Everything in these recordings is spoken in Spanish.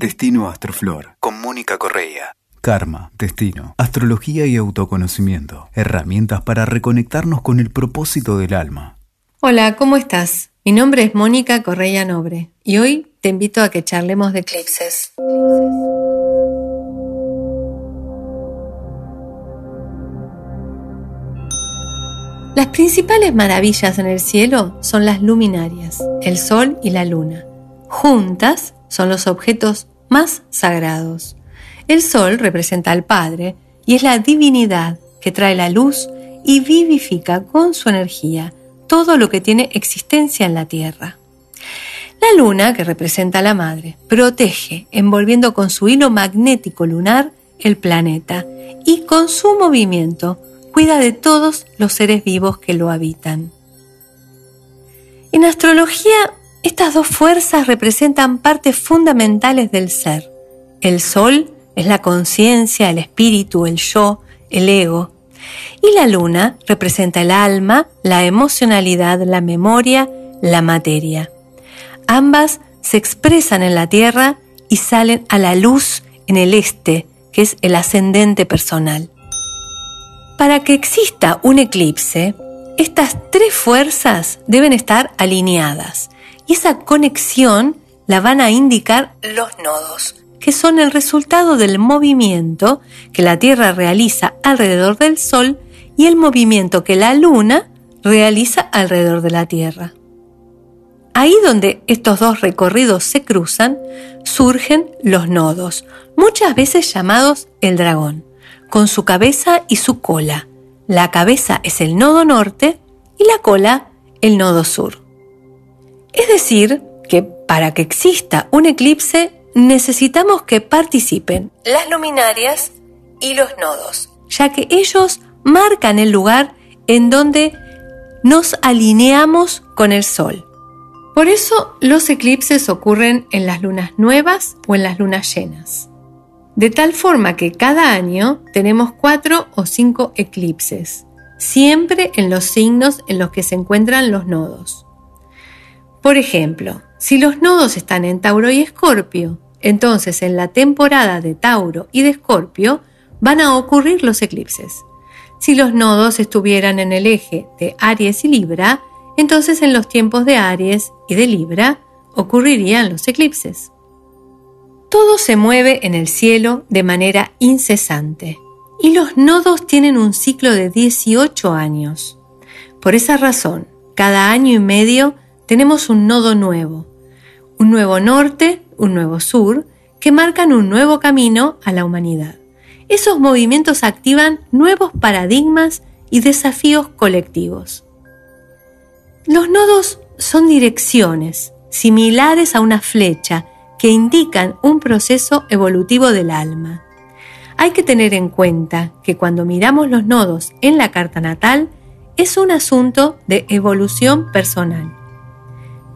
Destino Astroflor con Mónica Correa. Karma, destino, astrología y autoconocimiento. Herramientas para reconectarnos con el propósito del alma. Hola, ¿cómo estás? Mi nombre es Mónica Correa Nobre y hoy te invito a que charlemos de eclipses. Las principales maravillas en el cielo son las luminarias, el sol y la luna. Juntas son los objetos más sagrados. El sol representa al Padre y es la divinidad que trae la luz y vivifica con su energía todo lo que tiene existencia en la tierra. La luna, que representa a la madre, protege, envolviendo con su hilo magnético lunar el planeta y con su movimiento cuida de todos los seres vivos que lo habitan. En astrología estas dos fuerzas representan partes fundamentales del ser. El sol es la conciencia, el espíritu, el yo, el ego. Y la luna representa el alma, la emocionalidad, la memoria, la materia. Ambas se expresan en la Tierra y salen a la luz en el este, que es el ascendente personal. Para que exista un eclipse, estas tres fuerzas deben estar alineadas y esa conexión la van a indicar los nodos, que son el resultado del movimiento que la Tierra realiza alrededor del Sol y el movimiento que la Luna realiza alrededor de la Tierra. Ahí donde estos dos recorridos se cruzan, surgen los nodos, muchas veces llamados el dragón, con su cabeza y su cola. La cabeza es el nodo norte y la cola el nodo sur. Es decir, que para que exista un eclipse necesitamos que participen las luminarias y los nodos, ya que ellos marcan el lugar en donde nos alineamos con el Sol. Por eso los eclipses ocurren en las lunas nuevas o en las lunas llenas. De tal forma que cada año tenemos cuatro o cinco eclipses, siempre en los signos en los que se encuentran los nodos. Por ejemplo, si los nodos están en Tauro y Escorpio, entonces en la temporada de Tauro y de Escorpio van a ocurrir los eclipses. Si los nodos estuvieran en el eje de Aries y Libra, entonces en los tiempos de Aries y de Libra ocurrirían los eclipses. Todo se mueve en el cielo de manera incesante y los nodos tienen un ciclo de 18 años. Por esa razón, cada año y medio tenemos un nodo nuevo, un nuevo norte, un nuevo sur, que marcan un nuevo camino a la humanidad. Esos movimientos activan nuevos paradigmas y desafíos colectivos. Los nodos son direcciones, similares a una flecha, que indican un proceso evolutivo del alma. Hay que tener en cuenta que cuando miramos los nodos en la carta natal, es un asunto de evolución personal.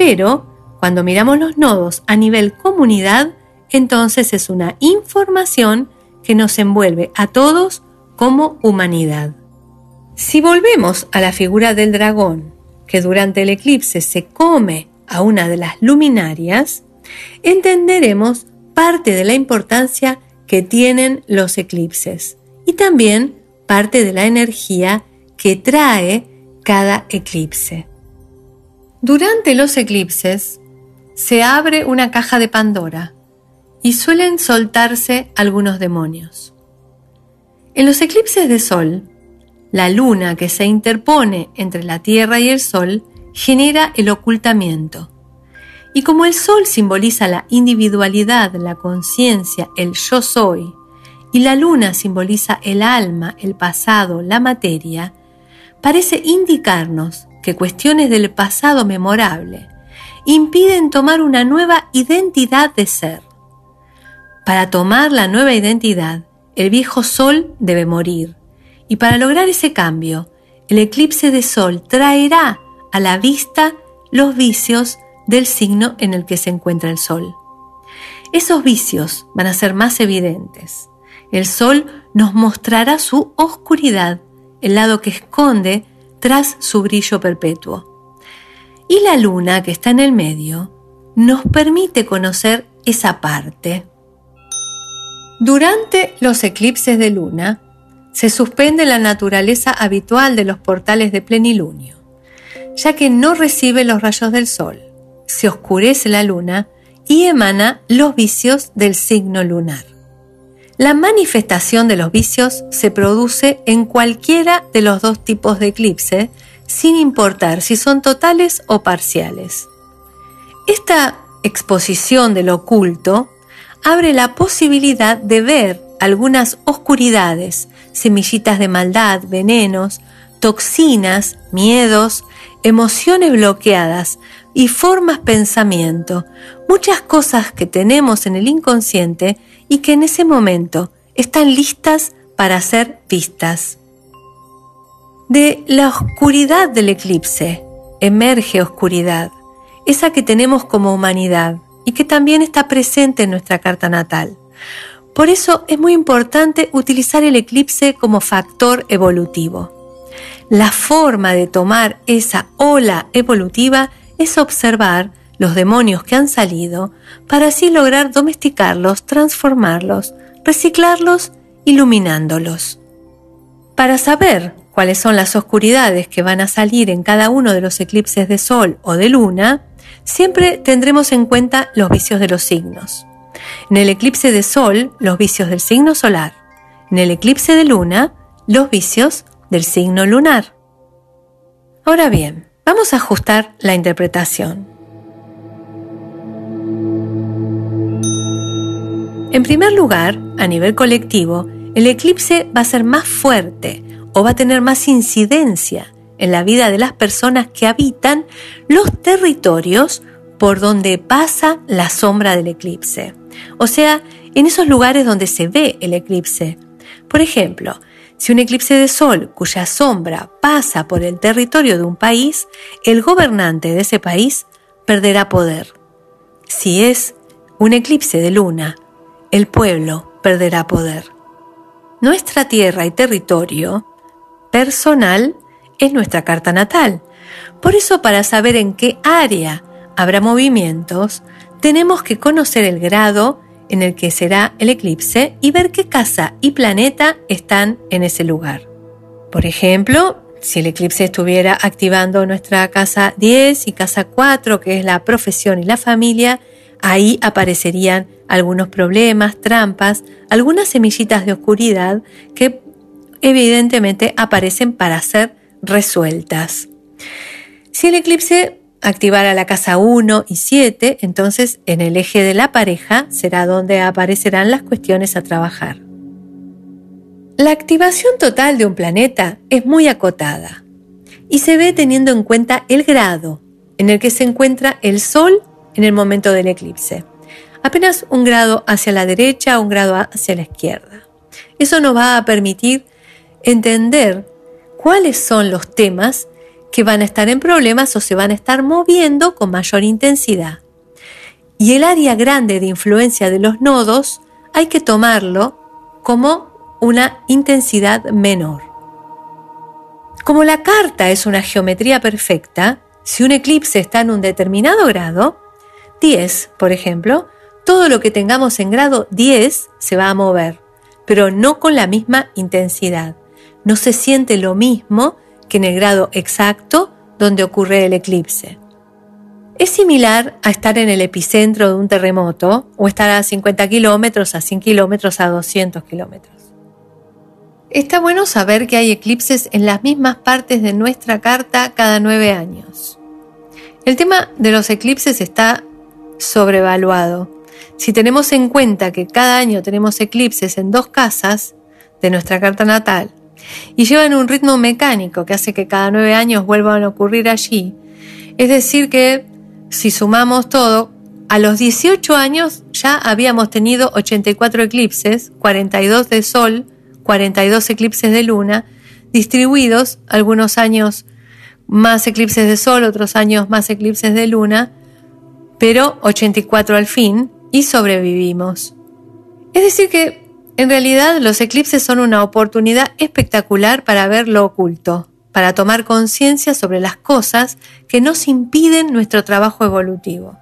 Pero cuando miramos los nodos a nivel comunidad, entonces es una información que nos envuelve a todos como humanidad. Si volvemos a la figura del dragón, que durante el eclipse se come a una de las luminarias, entenderemos parte de la importancia que tienen los eclipses y también parte de la energía que trae cada eclipse. Durante los eclipses se abre una caja de Pandora y suelen soltarse algunos demonios. En los eclipses de Sol, la luna que se interpone entre la Tierra y el Sol genera el ocultamiento. Y como el Sol simboliza la individualidad, la conciencia, el yo soy, y la luna simboliza el alma, el pasado, la materia, parece indicarnos que cuestiones del pasado memorable impiden tomar una nueva identidad de ser. Para tomar la nueva identidad, el viejo sol debe morir, y para lograr ese cambio, el eclipse de sol traerá a la vista los vicios del signo en el que se encuentra el sol. Esos vicios van a ser más evidentes. El sol nos mostrará su oscuridad, el lado que esconde tras su brillo perpetuo. Y la luna, que está en el medio, nos permite conocer esa parte. Durante los eclipses de luna, se suspende la naturaleza habitual de los portales de plenilunio, ya que no recibe los rayos del sol, se oscurece la luna y emana los vicios del signo lunar. La manifestación de los vicios se produce en cualquiera de los dos tipos de eclipse, sin importar si son totales o parciales. Esta exposición del oculto abre la posibilidad de ver algunas oscuridades, semillitas de maldad, venenos, toxinas, miedos, emociones bloqueadas y formas pensamiento, muchas cosas que tenemos en el inconsciente y que en ese momento están listas para ser vistas. De la oscuridad del eclipse emerge oscuridad, esa que tenemos como humanidad y que también está presente en nuestra carta natal. Por eso es muy importante utilizar el eclipse como factor evolutivo. La forma de tomar esa ola evolutiva es observar los demonios que han salido para así lograr domesticarlos, transformarlos, reciclarlos, iluminándolos. Para saber cuáles son las oscuridades que van a salir en cada uno de los eclipses de sol o de luna, siempre tendremos en cuenta los vicios de los signos. En el eclipse de sol, los vicios del signo solar. En el eclipse de luna, los vicios del signo lunar. Ahora bien, vamos a ajustar la interpretación. En primer lugar, a nivel colectivo, el eclipse va a ser más fuerte o va a tener más incidencia en la vida de las personas que habitan los territorios por donde pasa la sombra del eclipse. O sea, en esos lugares donde se ve el eclipse. Por ejemplo, si un eclipse de sol cuya sombra pasa por el territorio de un país, el gobernante de ese país perderá poder. Si es un eclipse de luna el pueblo perderá poder. Nuestra tierra y territorio personal es nuestra carta natal. Por eso para saber en qué área habrá movimientos, tenemos que conocer el grado en el que será el eclipse y ver qué casa y planeta están en ese lugar. Por ejemplo, si el eclipse estuviera activando nuestra casa 10 y casa 4, que es la profesión y la familia, ahí aparecerían algunos problemas, trampas, algunas semillitas de oscuridad que evidentemente aparecen para ser resueltas. Si el eclipse activara la casa 1 y 7, entonces en el eje de la pareja será donde aparecerán las cuestiones a trabajar. La activación total de un planeta es muy acotada y se ve teniendo en cuenta el grado en el que se encuentra el Sol en el momento del eclipse apenas un grado hacia la derecha, un grado hacia la izquierda. Eso nos va a permitir entender cuáles son los temas que van a estar en problemas o se van a estar moviendo con mayor intensidad. Y el área grande de influencia de los nodos hay que tomarlo como una intensidad menor. Como la carta es una geometría perfecta, si un eclipse está en un determinado grado, 10, por ejemplo, todo lo que tengamos en grado 10 se va a mover, pero no con la misma intensidad. No se siente lo mismo que en el grado exacto donde ocurre el eclipse. Es similar a estar en el epicentro de un terremoto o estar a 50 kilómetros, a 100 kilómetros, a 200 kilómetros. Está bueno saber que hay eclipses en las mismas partes de nuestra carta cada nueve años. El tema de los eclipses está sobrevaluado. Si tenemos en cuenta que cada año tenemos eclipses en dos casas de nuestra carta natal y llevan un ritmo mecánico que hace que cada nueve años vuelvan a ocurrir allí, es decir que si sumamos todo, a los 18 años ya habíamos tenido 84 eclipses, 42 de sol, 42 eclipses de luna, distribuidos, algunos años más eclipses de sol, otros años más eclipses de luna, pero 84 al fin, y sobrevivimos. Es decir que, en realidad, los eclipses son una oportunidad espectacular para ver lo oculto, para tomar conciencia sobre las cosas que nos impiden nuestro trabajo evolutivo.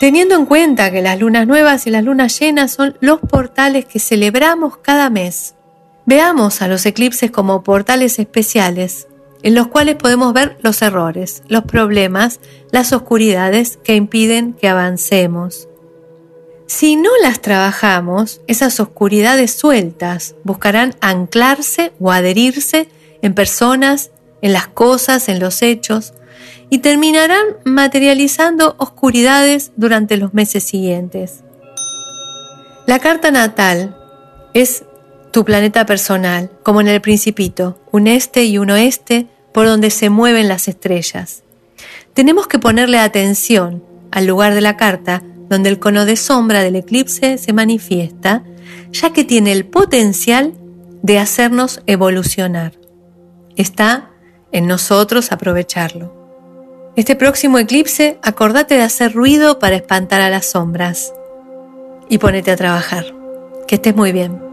Teniendo en cuenta que las lunas nuevas y las lunas llenas son los portales que celebramos cada mes, veamos a los eclipses como portales especiales en los cuales podemos ver los errores, los problemas, las oscuridades que impiden que avancemos. Si no las trabajamos, esas oscuridades sueltas buscarán anclarse o adherirse en personas, en las cosas, en los hechos, y terminarán materializando oscuridades durante los meses siguientes. La carta natal es tu planeta personal, como en el principito, un este y un oeste por donde se mueven las estrellas. Tenemos que ponerle atención al lugar de la carta donde el cono de sombra del eclipse se manifiesta, ya que tiene el potencial de hacernos evolucionar. Está en nosotros aprovecharlo. Este próximo eclipse, acordate de hacer ruido para espantar a las sombras y ponete a trabajar. Que estés muy bien.